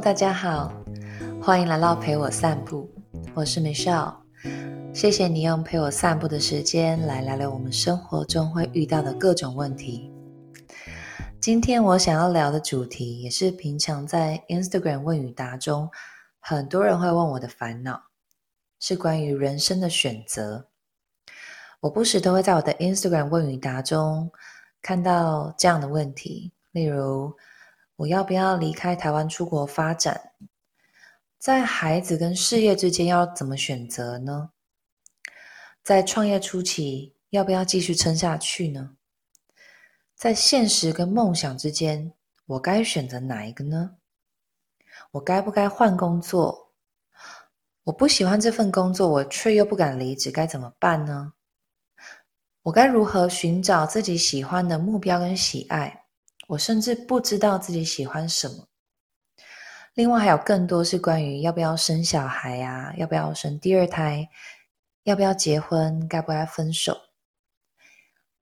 大家好，欢迎来到陪我散步，我是 Michelle，谢谢你用陪我散步的时间来聊聊我们生活中会遇到的各种问题。今天我想要聊的主题，也是平常在 Instagram 问与答中很多人会问我的烦恼，是关于人生的选择。我不时都会在我的 Instagram 问与答中看到这样的问题，例如，我要不要离开台湾出国发展？在孩子跟事业之间要怎么选择呢？在创业初期要不要继续撑下去呢？在现实跟梦想之间，我该选择哪一个呢？我该不该换工作？我不喜欢这份工作，我却又不敢离职，该怎么办呢？我该如何寻找自己喜欢的目标跟喜爱？我甚至不知道自己喜欢什么。另外还有更多是关于要不要生小孩呀、啊，要不要生第二胎，要不要结婚，该不该分手？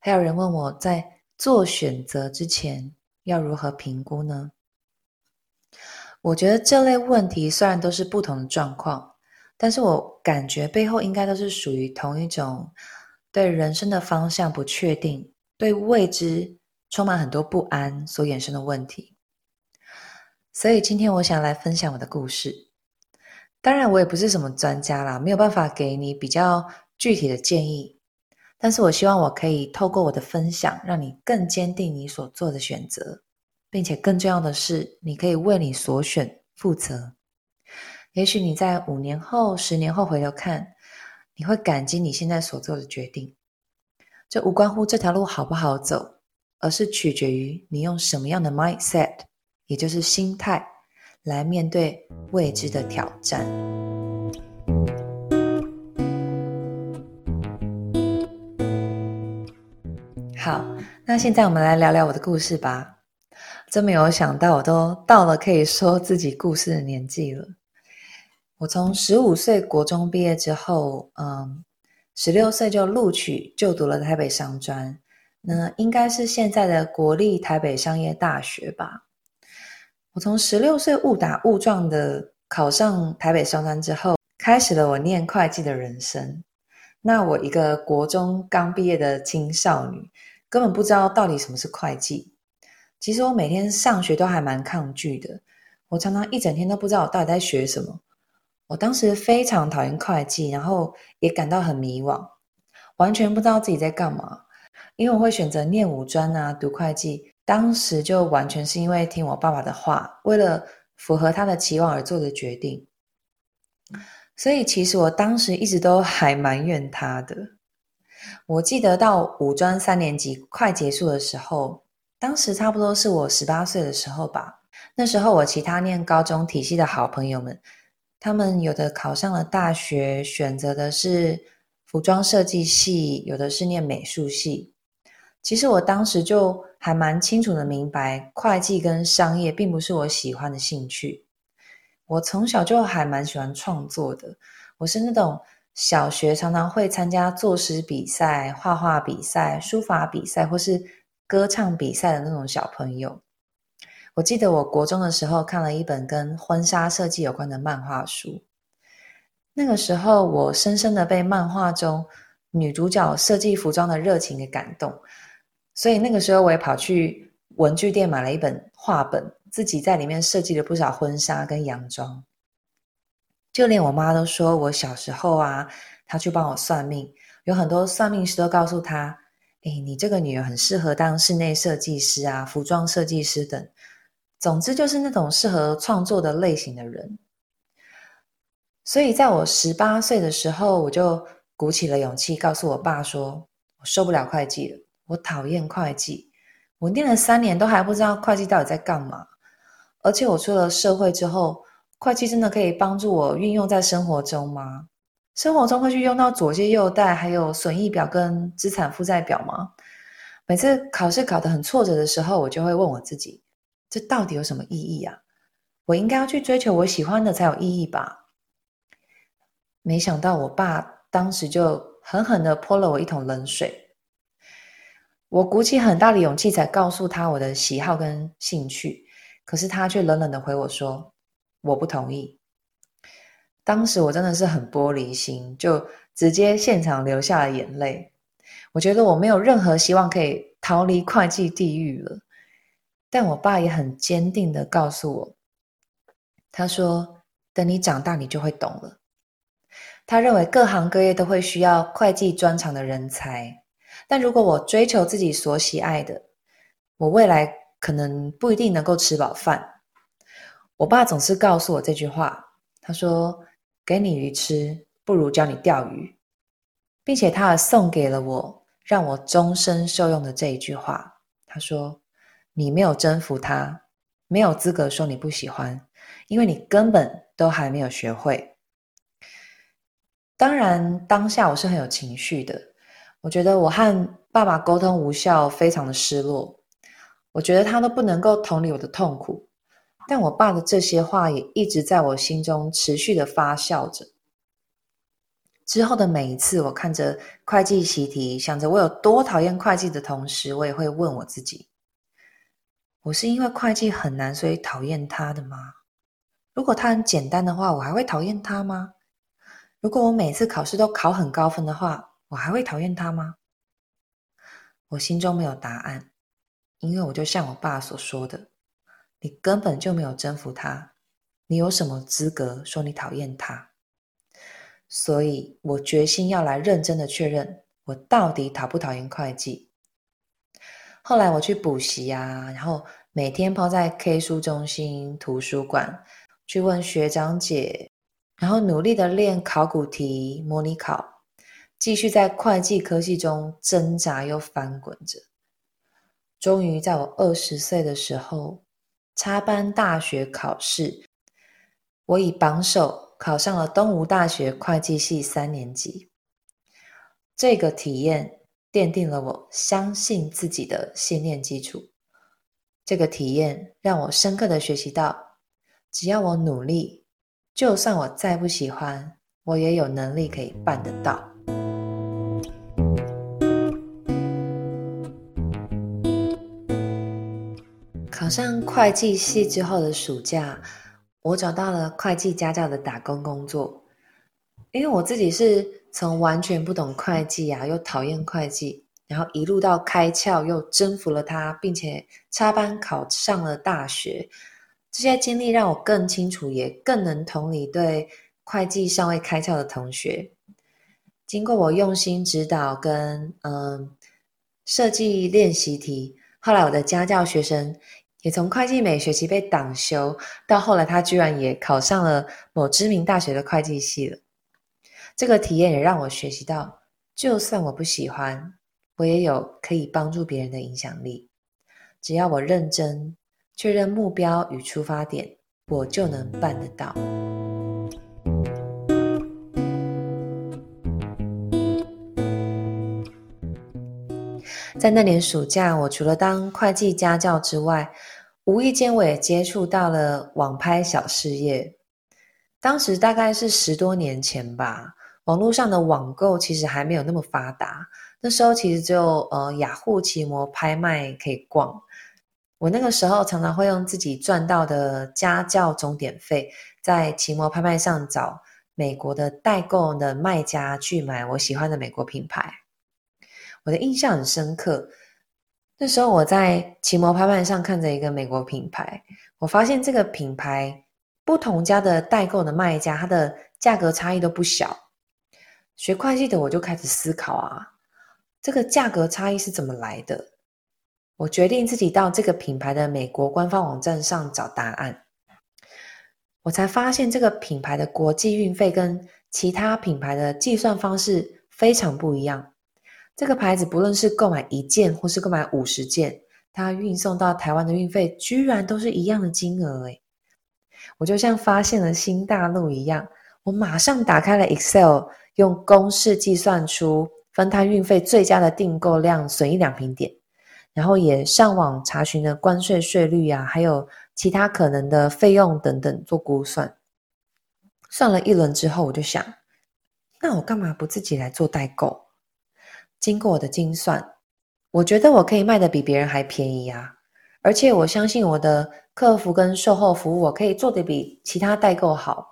还有人问我在做选择之前要如何评估呢？我觉得这类问题虽然都是不同的状况，但是我感觉背后应该都是属于同一种对人生的方向不确定，对未知。充满很多不安所衍生的问题，所以今天我想来分享我的故事。当然，我也不是什么专家啦，没有办法给你比较具体的建议。但是我希望我可以透过我的分享，让你更坚定你所做的选择，并且更重要的是，你可以为你所选负责。也许你在五年后、十年后回头看，你会感激你现在所做的决定。这无关乎这条路好不好走。而是取决于你用什么样的 mindset，也就是心态，来面对未知的挑战。好，那现在我们来聊聊我的故事吧。真没有想到，我都到了可以说自己故事的年纪了。我从十五岁国中毕业之后，嗯，十六岁就录取就读了台北商专。那应该是现在的国立台北商业大学吧。我从十六岁误打误撞的考上台北商专之后，开始了我念会计的人生。那我一个国中刚毕业的青少女，根本不知道到底什么是会计。其实我每天上学都还蛮抗拒的，我常常一整天都不知道我到底在学什么。我当时非常讨厌会计，然后也感到很迷惘，完全不知道自己在干嘛。因为我会选择念五专啊，读会计，当时就完全是因为听我爸爸的话，为了符合他的期望而做的决定。所以其实我当时一直都还埋怨他的。我记得到五专三年级快结束的时候，当时差不多是我十八岁的时候吧。那时候我其他念高中体系的好朋友们，他们有的考上了大学，选择的是服装设计系，有的是念美术系。其实我当时就还蛮清楚的明白，会计跟商业并不是我喜欢的兴趣。我从小就还蛮喜欢创作的，我是那种小学常常会参加作诗比赛、画画比赛、书法比赛或是歌唱比赛的那种小朋友。我记得我国中的时候看了一本跟婚纱设计有关的漫画书，那个时候我深深的被漫画中女主角设计服装的热情给感动。所以那个时候，我也跑去文具店买了一本画本，自己在里面设计了不少婚纱跟洋装。就连我妈都说，我小时候啊，她去帮我算命，有很多算命师都告诉她：“诶，你这个女儿很适合当室内设计师啊，服装设计师等。总之就是那种适合创作的类型的人。”所以在我十八岁的时候，我就鼓起了勇气，告诉我爸说：“我受不了会计了。”我讨厌会计，我念了三年都还不知道会计到底在干嘛。而且我出了社会之后，会计真的可以帮助我运用在生活中吗？生活中会去用到左借右贷，还有损益表跟资产负债表吗？每次考试考得很挫折的时候，我就会问我自己：这到底有什么意义啊？我应该要去追求我喜欢的才有意义吧？没想到我爸当时就狠狠的泼了我一桶冷水。我鼓起很大的勇气才告诉他我的喜好跟兴趣，可是他却冷冷的回我说：“我不同意。当时我真的是很玻璃心，就直接现场流下了眼泪。我觉得我没有任何希望可以逃离会计地狱了。但我爸也很坚定地告诉我，他说：“等你长大，你就会懂了。”他认为各行各业都会需要会计专长的人才，但如果我追求自己所喜爱的，我未来可能不一定能够吃饱饭。我爸总是告诉我这句话，他说：“给你鱼吃，不如教你钓鱼。”并且他还送给了我，让我终身受用的这一句话，他说。你没有征服他，没有资格说你不喜欢，因为你根本都还没有学会。当然，当下我是很有情绪的，我觉得我和爸爸沟通无效，非常的失落。我觉得他都不能够同理我的痛苦，但我爸的这些话也一直在我心中持续的发酵着。之后的每一次，我看着会计习题，想着我有多讨厌会计的同时，我也会问我自己。我是因为会计很难，所以讨厌他的吗？如果他很简单的话，我还会讨厌他吗？如果我每次考试都考很高分的话，我还会讨厌他吗？我心中没有答案，因为我就像我爸所说的，你根本就没有征服他，你有什么资格说你讨厌他？所以我决心要来认真的确认，我到底讨不讨厌会计。后来我去补习啊，然后每天泡在 K 书中心、图书馆去问学长姐，然后努力的练考古题、模拟考，继续在会计科系中挣扎又翻滚着。终于在我二十岁的时候，插班大学考试，我以榜首考上了东吴大学会计系三年级。这个体验。奠定了我相信自己的信念基础。这个体验让我深刻的学习到，只要我努力，就算我再不喜欢，我也有能力可以办得到。考上会计系之后的暑假，我找到了会计家教的打工工作，因为我自己是。从完全不懂会计啊，又讨厌会计，然后一路到开窍，又征服了它，并且插班考上了大学。这些经历让我更清楚，也更能同理对会计尚未开窍的同学。经过我用心指导跟嗯设计练习题，后来我的家教学生也从会计每学期被挡修，到后来他居然也考上了某知名大学的会计系了。这个体验也让我学习到，就算我不喜欢，我也有可以帮助别人的影响力。只要我认真，确认目标与出发点，我就能办得到。在那年暑假，我除了当会计家教之外，无意间我也接触到了网拍小事业。当时大概是十多年前吧。网络上的网购其实还没有那么发达，那时候其实只有呃雅虎奇摩拍卖可以逛。我那个时候常常会用自己赚到的家教钟点费，在奇摩拍卖上找美国的代购的卖家去买我喜欢的美国品牌。我的印象很深刻，那时候我在奇摩拍卖上看着一个美国品牌，我发现这个品牌不同家的代购的卖家，它的价格差异都不小。学会计的我就开始思考啊，这个价格差异是怎么来的？我决定自己到这个品牌的美国官方网站上找答案。我才发现这个品牌的国际运费跟其他品牌的计算方式非常不一样。这个牌子不论是购买一件或是购买五十件，它运送到台湾的运费居然都是一样的金额诶！我就像发现了新大陆一样，我马上打开了 Excel。用公式计算出分摊运费最佳的订购量损益两平点，然后也上网查询了关税税率啊，还有其他可能的费用等等做估算。算了一轮之后，我就想，那我干嘛不自己来做代购？经过我的精算，我觉得我可以卖的比别人还便宜啊！而且我相信我的客服跟售后服务我可以做的比其他代购好。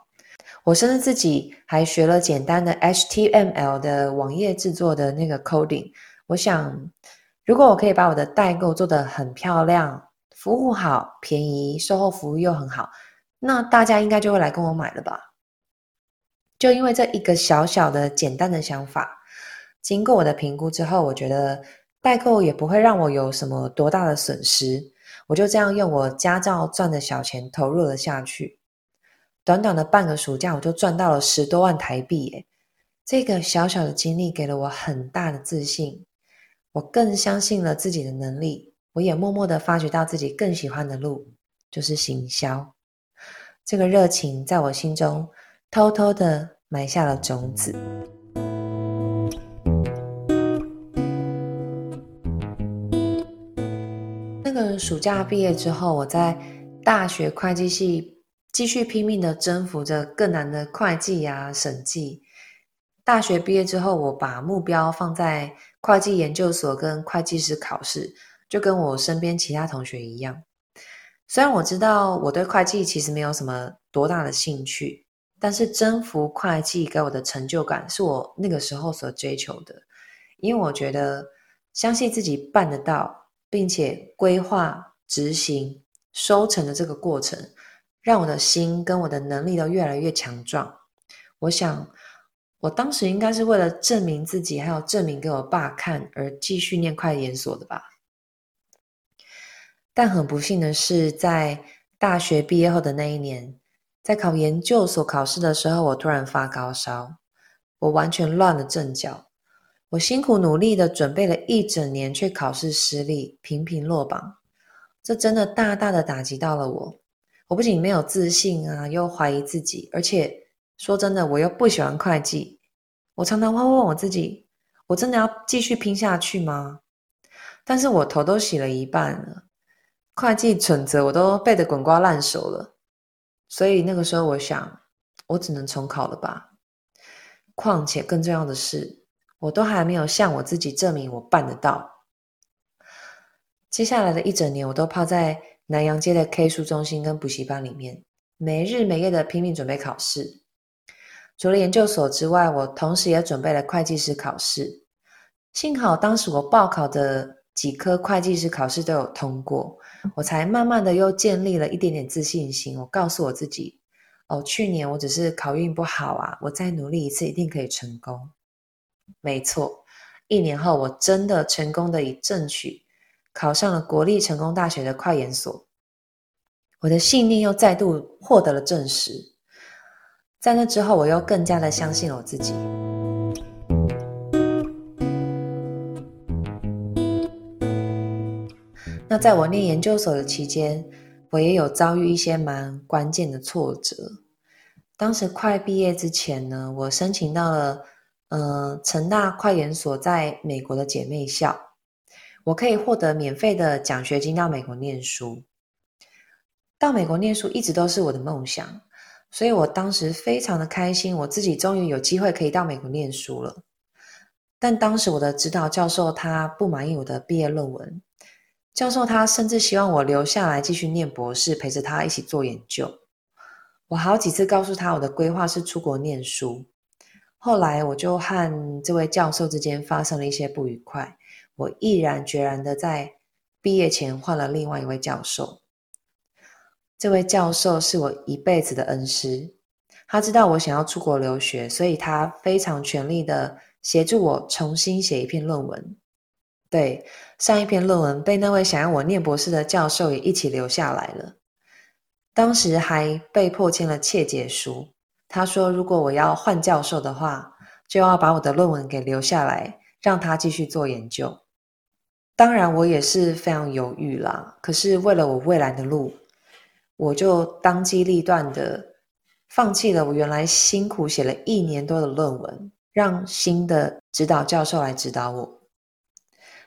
我甚至自己还学了简单的 HTML 的网页制作的那个 coding。我想，如果我可以把我的代购做得很漂亮，服务好、便宜，售后服务又很好，那大家应该就会来跟我买了吧？就因为这一个小小的简单的想法，经过我的评估之后，我觉得代购也不会让我有什么多大的损失。我就这样用我家教赚的小钱投入了下去。短短的半个暑假，我就赚到了十多万台币耶！这个小小的经历给了我很大的自信，我更相信了自己的能力。我也默默的发觉到自己更喜欢的路，就是行销。这个热情在我心中偷偷的埋下了种子。那个暑假毕业之后，我在大学会计系。继续拼命的征服着更难的会计啊、审计。大学毕业之后，我把目标放在会计研究所跟会计师考试，就跟我身边其他同学一样。虽然我知道我对会计其实没有什么多大的兴趣，但是征服会计给我的成就感是我那个时候所追求的。因为我觉得相信自己办得到，并且规划、执行、收成的这个过程。让我的心跟我的能力都越来越强壮。我想，我当时应该是为了证明自己，还有证明给我爸看而继续念快研所的吧。但很不幸的是，在大学毕业后的那一年，在考研究所考试的时候，我突然发高烧，我完全乱了阵脚。我辛苦努力的准备了一整年，却考试失利，频频落榜。这真的大大的打击到了我。我不仅没有自信啊，又怀疑自己，而且说真的，我又不喜欢会计。我常常会问我自己：我真的要继续拼下去吗？但是我头都洗了一半了，会计准则我都背得滚瓜烂熟了。所以那个时候，我想，我只能重考了吧。况且更重要的是，我都还没有向我自己证明我办得到。接下来的一整年，我都泡在。南洋街的 K 书中心跟补习班里面，没日没夜的拼命准备考试。除了研究所之外，我同时也准备了会计师考试。幸好当时我报考的几科会计师考试都有通过，我才慢慢的又建立了一点点自信心。我告诉我自己，哦，去年我只是考运不好啊，我再努力一次一定可以成功。没错，一年后我真的成功的以正取。考上了国立成功大学的快研所，我的信念又再度获得了证实。在那之后，我又更加的相信了我自己。那在我念研究所的期间，我也有遭遇一些蛮关键的挫折。当时快毕业之前呢，我申请到了呃成大快研所在美国的姐妹校。我可以获得免费的奖学金到美国念书。到美国念书一直都是我的梦想，所以我当时非常的开心，我自己终于有机会可以到美国念书了。但当时我的指导教授他不满意我的毕业论文，教授他甚至希望我留下来继续念博士，陪着他一起做研究。我好几次告诉他我的规划是出国念书，后来我就和这位教授之间发生了一些不愉快。我毅然决然的在毕业前换了另外一位教授。这位教授是我一辈子的恩师，他知道我想要出国留学，所以他非常全力的协助我重新写一篇论文。对，上一篇论文被那位想要我念博士的教授也一起留下来了。当时还被迫签了切结书，他说如果我要换教授的话，就要把我的论文给留下来，让他继续做研究。当然，我也是非常犹豫啦。可是为了我未来的路，我就当机立断的放弃了我原来辛苦写了一年多的论文，让新的指导教授来指导我。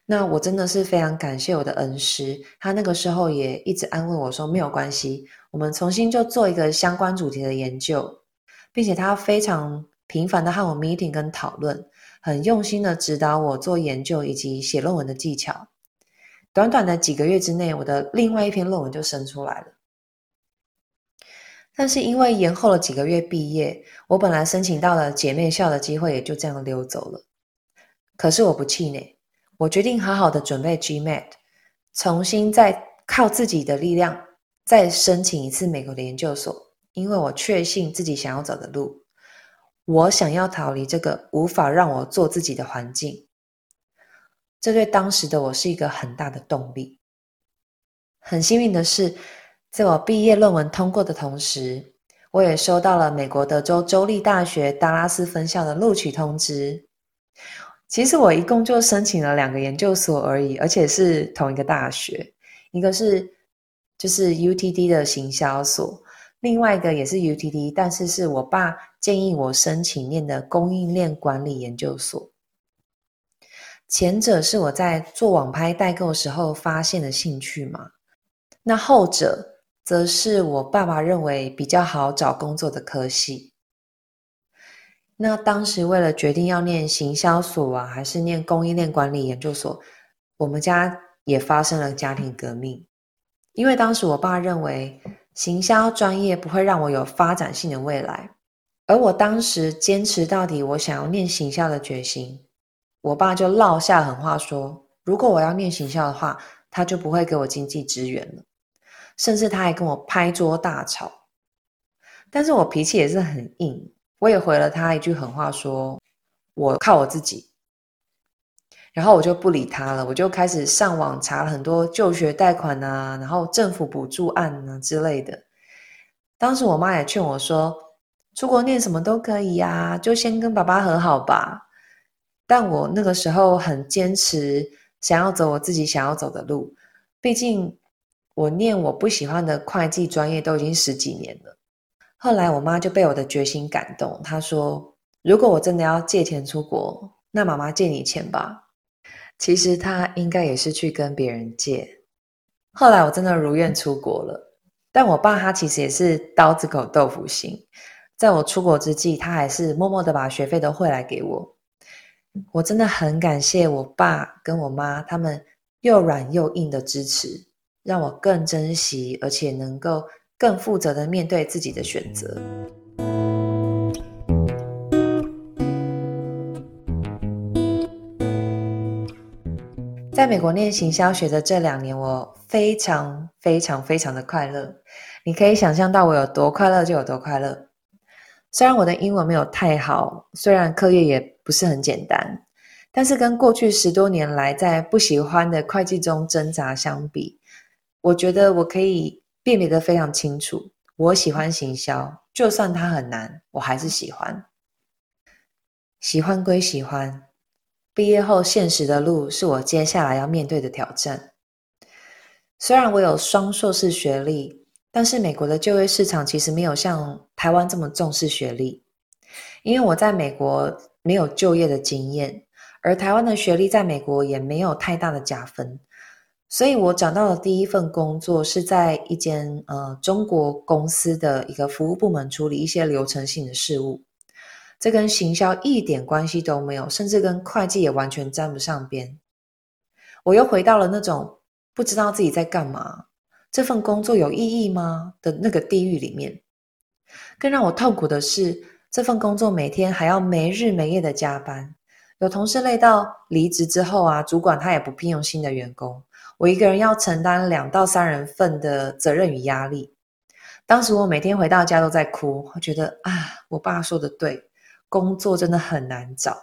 那我真的是非常感谢我的恩师，他那个时候也一直安慰我说没有关系，我们重新就做一个相关主题的研究，并且他非常频繁的和我 meeting 跟讨论。很用心的指导我做研究以及写论文的技巧。短短的几个月之内，我的另外一篇论文就生出来了。但是因为延后了几个月毕业，我本来申请到了姐妹校的机会也就这样溜走了。可是我不气馁，我决定好好的准备 GMAT，重新再靠自己的力量再申请一次美国的研究所，因为我确信自己想要走的路，我想要逃离这个无法让我做自己的环境。这对当时的我是一个很大的动力。很幸运的是，在我毕业论文通过的同时，我也收到了美国德州州立大学达拉斯分校的录取通知。其实我一共就申请了两个研究所而已，而且是同一个大学，一个是就是 UTD 的行销所，另外一个也是 UTD，但是是我爸建议我申请念的供应链管理研究所。前者是我在做网拍代购时候发现的兴趣嘛，那后者则是我爸爸认为比较好找工作的科系。那当时为了决定要念行销所啊，还是念供应链管理研究所，我们家也发生了家庭革命。因为当时我爸认为行销专业不会让我有发展性的未来，而我当时坚持到底，我想要念行销的决心。我爸就撂下狠话说：“如果我要念行销的话，他就不会给我经济支援了。”甚至他还跟我拍桌大吵。但是我脾气也是很硬，我也回了他一句狠话说：“我靠我自己。”然后我就不理他了，我就开始上网查了很多就学贷款啊，然后政府补助案啊之类的。当时我妈也劝我说：“出国念什么都可以呀，就先跟爸爸和好吧。”但我那个时候很坚持，想要走我自己想要走的路。毕竟我念我不喜欢的会计专业都已经十几年了。后来我妈就被我的决心感动，她说：“如果我真的要借钱出国，那妈妈借你钱吧。”其实他应该也是去跟别人借。后来我真的如愿出国了，但我爸他其实也是刀子口豆腐心，在我出国之际，他还是默默的把学费都汇来给我。我真的很感谢我爸跟我妈，他们又软又硬的支持，让我更珍惜，而且能够更负责的面对自己的选择。在美国念行销学的这两年，我非常非常非常的快乐。你可以想象到我有多快乐就有多快乐。虽然我的英文没有太好，虽然课业也不是很简单，但是跟过去十多年来在不喜欢的会计中挣扎相比，我觉得我可以辨别得非常清楚。我喜欢行销，就算它很难，我还是喜欢。喜欢归喜欢，毕业后现实的路是我接下来要面对的挑战。虽然我有双硕士学历，但是美国的就业市场其实没有像台湾这么重视学历。因为我在美国没有就业的经验，而台湾的学历在美国也没有太大的加分，所以我找到的第一份工作是在一间呃中国公司的一个服务部门处理一些流程性的事务，这跟行销一点关系都没有，甚至跟会计也完全沾不上边。我又回到了那种不知道自己在干嘛，这份工作有意义吗的那个地狱里面。更让我痛苦的是，这份工作每天还要没日没夜的加班，有同事累到离职之后啊，主管他也不聘用新的员工，我一个人要承担两到三人份的责任与压力。当时我每天回到家都在哭，我觉得啊，我爸说的对，工作真的很难找，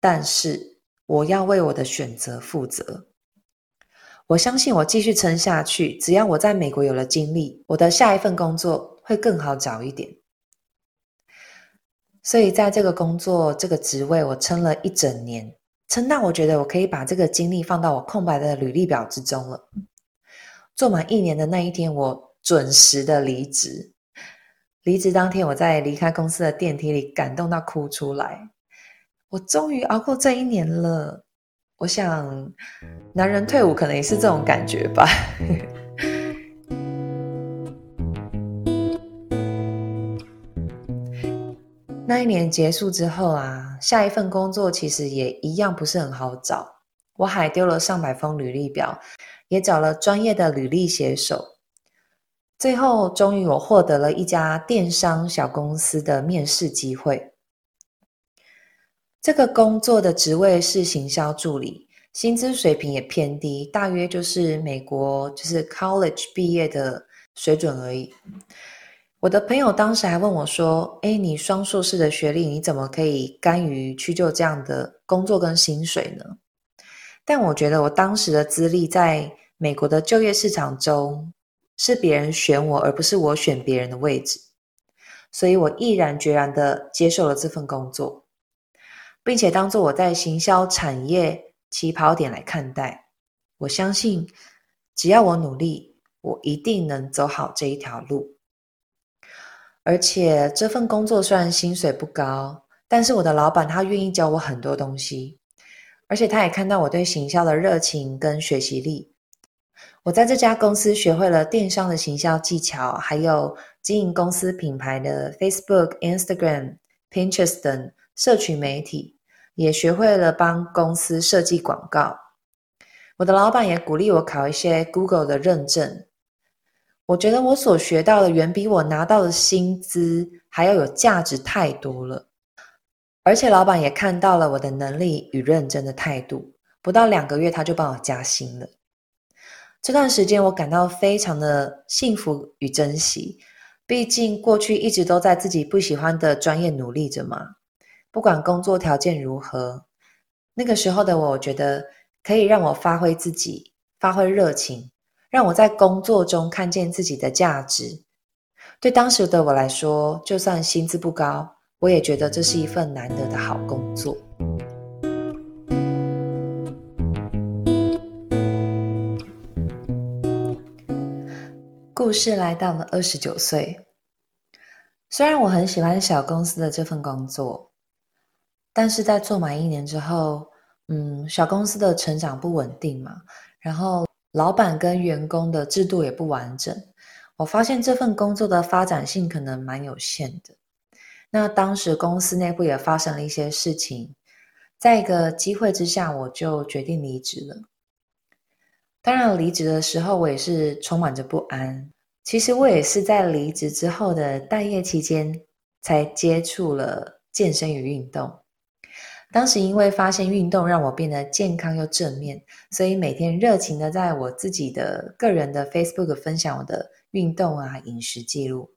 但是我要为我的选择负责。我相信我继续撑下去，只要我在美国有了经历，我的下一份工作会更好找一点。所以，在这个工作这个职位，我撑了一整年，撑到我觉得我可以把这个精力放到我空白的履历表之中了。做满一年的那一天，我准时的离职。离职当天，我在离开公司的电梯里感动到哭出来。我终于熬过这一年了。我想，男人退伍可能也是这种感觉吧。那一年结束之后啊，下一份工作其实也一样不是很好找。我还丢了上百封履历表，也找了专业的履历写手。最后，终于我获得了一家电商小公司的面试机会。这个工作的职位是行销助理，薪资水平也偏低，大约就是美国就是 college 毕业的水准而已。我的朋友当时还问我说：“哎，你双硕士的学历，你怎么可以甘于去就这样的工作跟薪水呢？”但我觉得我当时的资历在美国的就业市场中，是别人选我，而不是我选别人的位置，所以我毅然决然的接受了这份工作，并且当做我在行销产业起跑点来看待。我相信，只要我努力，我一定能走好这一条路。而且这份工作虽然薪水不高，但是我的老板他愿意教我很多东西，而且他也看到我对行销的热情跟学习力。我在这家公司学会了电商的行销技巧，还有经营公司品牌的 Facebook、Instagram、Pinterest 等社群媒体，也学会了帮公司设计广告。我的老板也鼓励我考一些 Google 的认证。我觉得我所学到的远比我拿到的薪资还要有价值太多了。而且老板也看到了我的能力与认真的态度，不到两个月他就帮我加薪了。这段时间我感到非常的幸福与珍惜，毕竟过去一直都在自己不喜欢的专业努力着嘛。不管工作条件如何，那个时候的我，觉得可以让我发挥自己，发挥热情，让我在工作中看见自己的价值。对当时的我来说，就算薪资不高，我也觉得这是一份难得的好工作。故事来到了二十九岁，虽然我很喜欢小公司的这份工作，但是在做满一年之后，嗯，小公司的成长不稳定嘛，然后老板跟员工的制度也不完整，我发现这份工作的发展性可能蛮有限的。那当时公司内部也发生了一些事情，在一个机会之下，我就决定离职了。当然，离职的时候我也是充满着不安。其实我也是在离职之后的待业期间，才接触了健身与运动。当时因为发现运动让我变得健康又正面，所以每天热情的在我自己的个人的 Facebook 分享我的运动啊、饮食记录。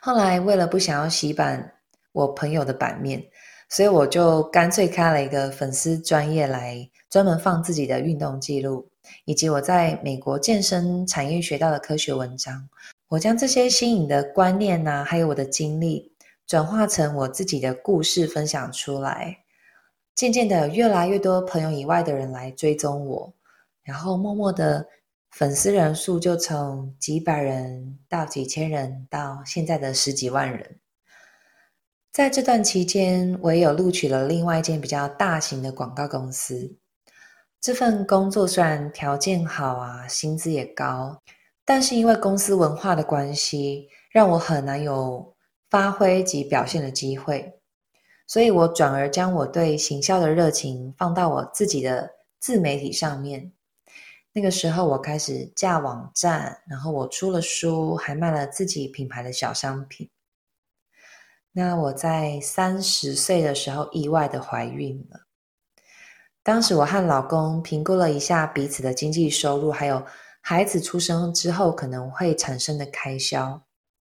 后来为了不想要洗版我朋友的版面，所以我就干脆开了一个粉丝专业来。专门放自己的运动记录，以及我在美国健身产业学到的科学文章。我将这些新颖的观念呐、啊，还有我的经历，转化成我自己的故事分享出来。渐渐的，越来越多朋友以外的人来追踪我，然后默默的粉丝人数就从几百人到几千人，到现在的十几万人。在这段期间，我也有录取了另外一间比较大型的广告公司。这份工作虽然条件好啊，薪资也高，但是因为公司文化的关系，让我很难有发挥及表现的机会，所以我转而将我对行销的热情放到我自己的自媒体上面。那个时候，我开始架网站，然后我出了书，还卖了自己品牌的小商品。那我在三十岁的时候意外的怀孕了。当时我和老公评估了一下彼此的经济收入，还有孩子出生之后可能会产生的开销，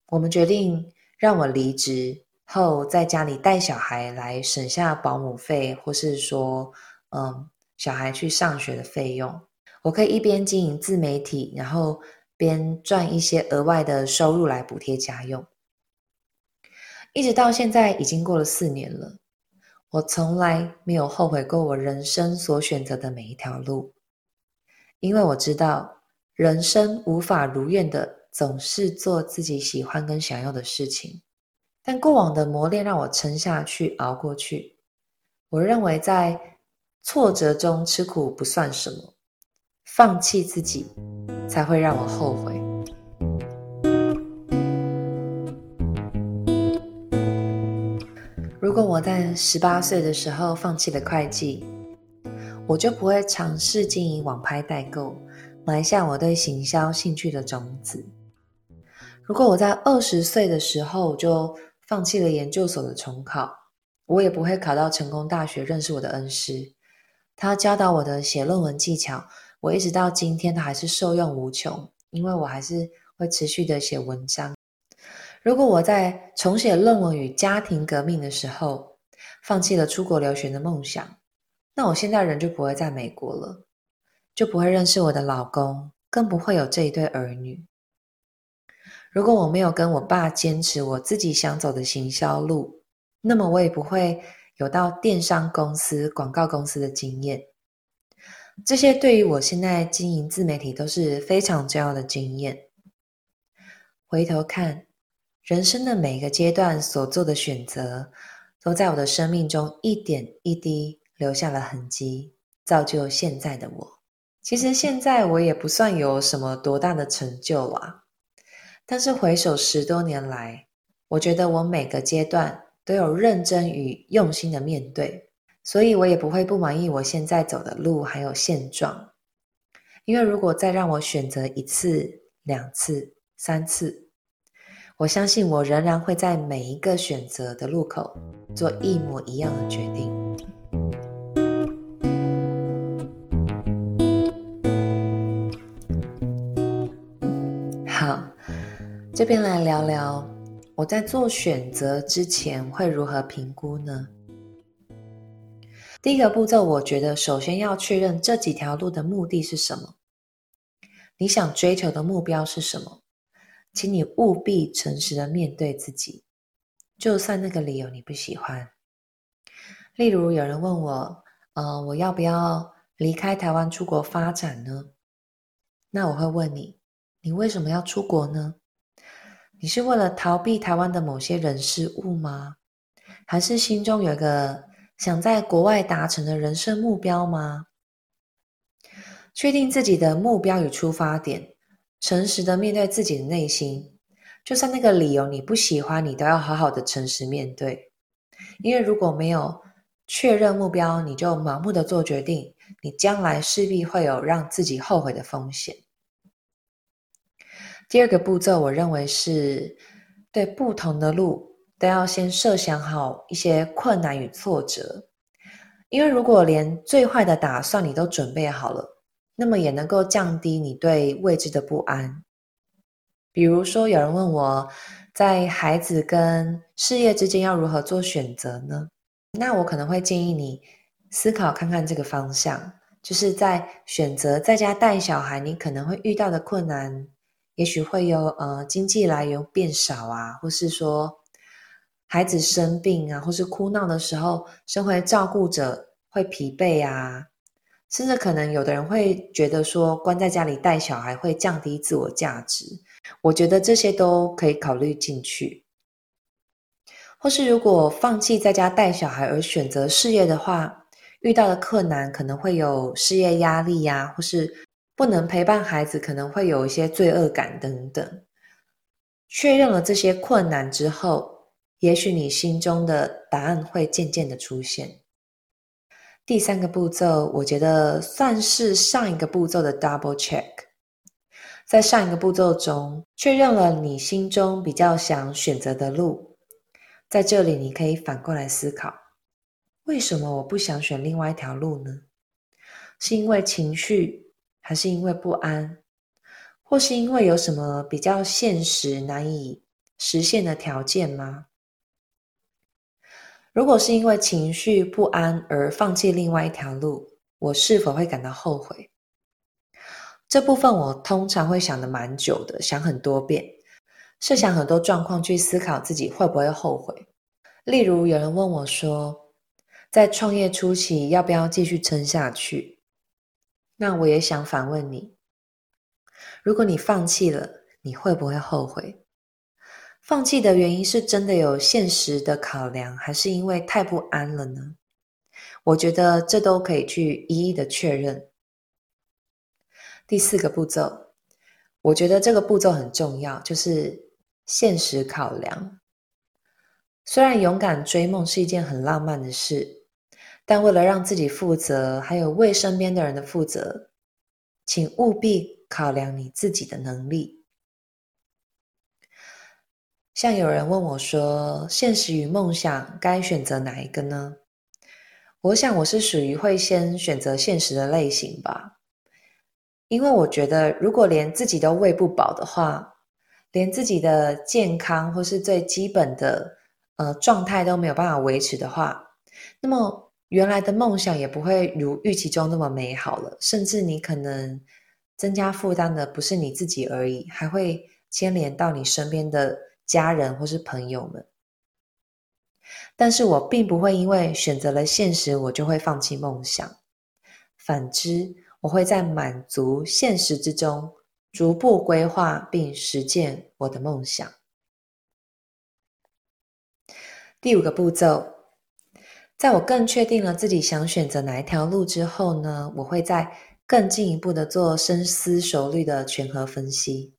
我们决定让我离职后在家里带小孩来省下保姆费，或是说，嗯，小孩去上学的费用，我可以一边经营自媒体，然后边赚一些额外的收入来补贴家用。一直到现在已经过了四年了。我从来没有后悔过我人生所选择的每一条路，因为我知道人生无法如愿的总是做自己喜欢跟想要的事情。但过往的磨练让我撑下去，熬过去。我认为在挫折中吃苦不算什么，放弃自己才会让我后悔。如果我在十八岁的时候放弃了会计，我就不会尝试经营网拍代购，埋下我对行销兴趣的种子。如果我在二十岁的时候就放弃了研究所的重考，我也不会考到成功大学认识我的恩师。他教导我的写论文技巧，我一直到今天他还是受用无穷，因为我还是会持续的写文章。如果我在重写论文与家庭革命的时候，放弃了出国留学的梦想，那我现在人就不会在美国了，就不会认识我的老公，更不会有这一对儿女。如果我没有跟我爸坚持我自己想走的行销路，那么我也不会。有到电商公司、广告公司的经验，这些对于我现在经营自媒体都是非常重要的经验。回头看，人生的每一个阶段所做的选择，都在我的生命中一点一滴留下了痕迹，造就现在的我。其实现在我也不算有什么多大的成就啦，但是回首十多年来，我觉得我每个阶段。都有认真与用心的面对，所以我也不会不满意我现在走的路还有现状。因为如果再让我选择一次、两次、三次，我相信我仍然会在每一个选择的路口做一模一样的决定。好，这边来聊聊。我在做选择之前会如何评估呢？第一个步骤，我觉得首先要确认这几条路的目的是什么。你想追求的目标是什么？请你务必诚实的面对自己，就算那个理由你不喜欢。例如，有人问我，呃，我要不要离开台湾出国发展呢？那我会问你，你为什么要出国呢？你是为了逃避台湾的某些人事物吗？还是心中有一个想在国外达成的人生目标吗？确定自己的目标与出发点，诚实的面对自己的内心，就算那个理由你不喜欢，你都要好好的诚实面对。因为如果没有确认目标，你就盲目的做决定，你将来势必会有让自己后悔的风险。第二个步骤，我认为是对不同的路都要先设想好一些困难与挫折，因为如果连最坏的打算你都准备好了，那么也能够降低你对未知的不安。比如说，有人问我在孩子跟事业之间要如何做选择呢？那我可能会建议你思考看看这个方向，就是在选择在家带小孩，你可能会遇到的困难。也许会有呃经济来源变少啊，或是说孩子生病啊，或是哭闹的时候，身为照顾者会疲惫啊，甚至可能有的人会觉得说关在家里带小孩会降低自我价值。我觉得这些都可以考虑进去。或是如果放弃在家带小孩而选择事业的话，遇到的困难可能会有事业压力呀，或是。不能陪伴孩子，可能会有一些罪恶感等等。确认了这些困难之后，也许你心中的答案会渐渐的出现。第三个步骤，我觉得算是上一个步骤的 double check。在上一个步骤中，确认了你心中比较想选择的路，在这里你可以反过来思考：为什么我不想选另外一条路呢？是因为情绪？还是因为不安，或是因为有什么比较现实难以实现的条件吗？如果是因为情绪不安而放弃另外一条路，我是否会感到后悔？这部分我通常会想得蛮久的，想很多遍，设想很多状况去思考自己会不会后悔。例如，有人问我说，在创业初期要不要继续撑下去？那我也想反问你：如果你放弃了，你会不会后悔？放弃的原因是真的有现实的考量，还是因为太不安了呢？我觉得这都可以去一一的确认。第四个步骤，我觉得这个步骤很重要，就是现实考量。虽然勇敢追梦是一件很浪漫的事。但为了让自己负责，还有为身边的人的负责，请务必考量你自己的能力。像有人问我说：“现实与梦想该选择哪一个呢？”我想我是属于会先选择现实的类型吧，因为我觉得如果连自己都喂不饱的话，连自己的健康或是最基本的呃状态都没有办法维持的话，那么原来的梦想也不会如预期中那么美好了，甚至你可能增加负担的不是你自己而已，还会牵连到你身边的家人或是朋友们。但是我并不会因为选择了现实，我就会放弃梦想。反之，我会在满足现实之中，逐步规划并实践我的梦想。第五个步骤，在我更确定了自己想选择哪一条路之后呢，我会再更进一步的做深思熟虑的权衡分析。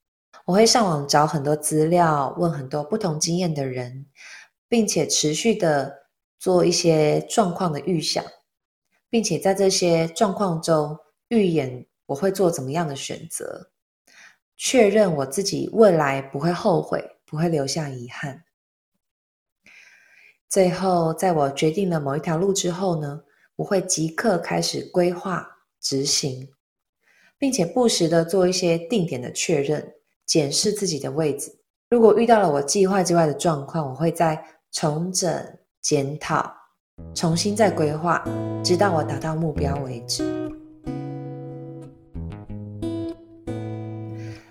我会上网找很多资料，问很多不同经验的人。并且持续的做一些状况的预想，并且在这些状况中预演我会做怎么样的选择，确认我自己未来不会后悔，不会留下遗憾。最后，在我决定了某一条路之后呢，我会即刻开始规划执行，并且不时的做一些定点的确认，检视自己的位置。如果遇到了我计划之外的状况，我会再重整、检讨、重新再规划，直到我达到目标为止。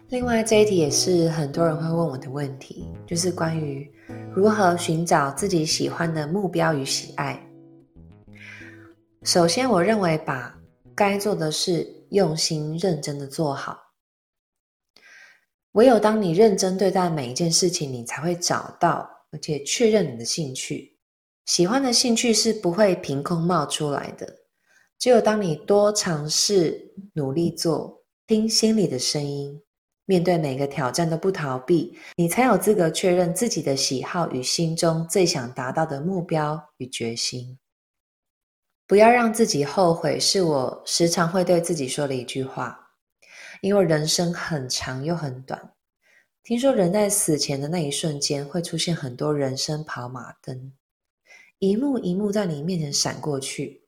另外，这一题也是很多人会问我的问题，就是关于如何寻找自己喜欢的目标与喜爱。首先，我认为把该做的事用心认真的做好。唯有当你认真对待每一件事情，你才会找到。而且确认你的兴趣，喜欢的兴趣是不会凭空冒出来的。只有当你多尝试、努力做，听心里的声音，面对每个挑战都不逃避，你才有资格确认自己的喜好与心中最想达到的目标与决心。不要让自己后悔，是我时常会对自己说的一句话。因为人生很长又很短。听说人在死前的那一瞬间会出现很多人生跑马灯，一幕一幕在你面前闪过去。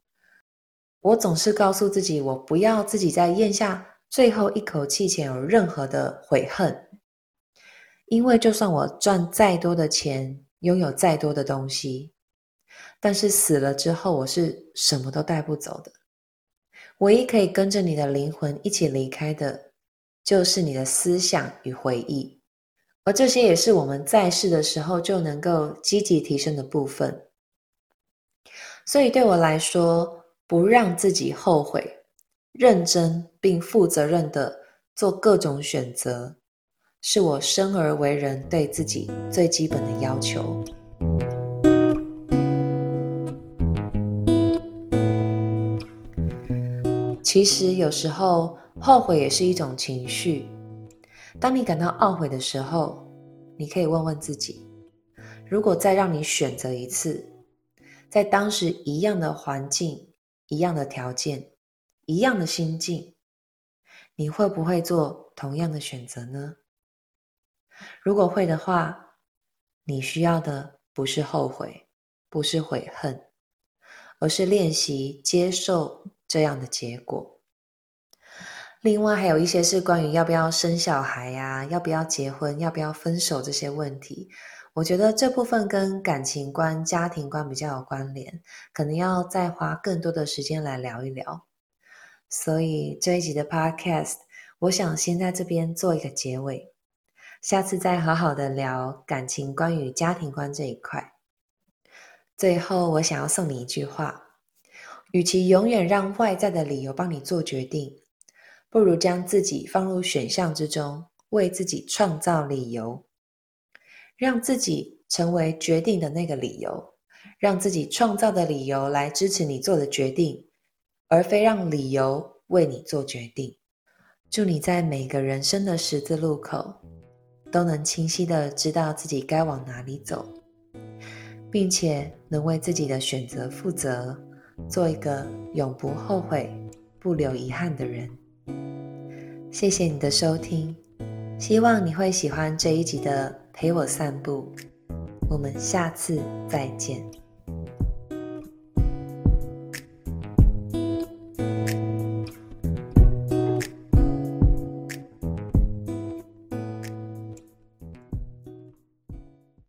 我总是告诉自己，我不要自己在咽下最后一口气前有任何的悔恨，因为就算我赚再多的钱，拥有再多的东西，但是死了之后我是什么都带不走的。唯一可以跟着你的灵魂一起离开的，就是你的思想与回忆。而这些也是我们在世的时候就能够积极提升的部分。所以对我来说，不让自己后悔，认真并负责任的做各种选择，是我生而为人对自己最基本的要求。其实有时候后悔也是一种情绪。当你感到懊悔的时候，你可以问问自己：如果再让你选择一次，在当时一样的环境、一样的条件、一样的心境，你会不会做同样的选择呢？如果会的话，你需要的不是后悔，不是悔恨，而是练习接受这样的结果。另外还有一些是关于要不要生小孩呀、要不要结婚、要不要分手这些问题。我觉得这部分跟感情观、家庭观比较有关联，可能要再花更多的时间来聊一聊。所以这一集的 Podcast，我想先在这边做一个结尾，下次再好好的聊感情观与家庭观这一块。最后，我想要送你一句话：与其永远让外在的理由帮你做决定。不如将自己放入选项之中，为自己创造理由，让自己成为决定的那个理由，让自己创造的理由来支持你做的决定，而非让理由为你做决定。祝你在每个人生的十字路口，都能清晰的知道自己该往哪里走，并且能为自己的选择负责，做一个永不后悔、不留遗憾的人。谢谢你的收听，希望你会喜欢这一集的陪我散步。我们下次再见。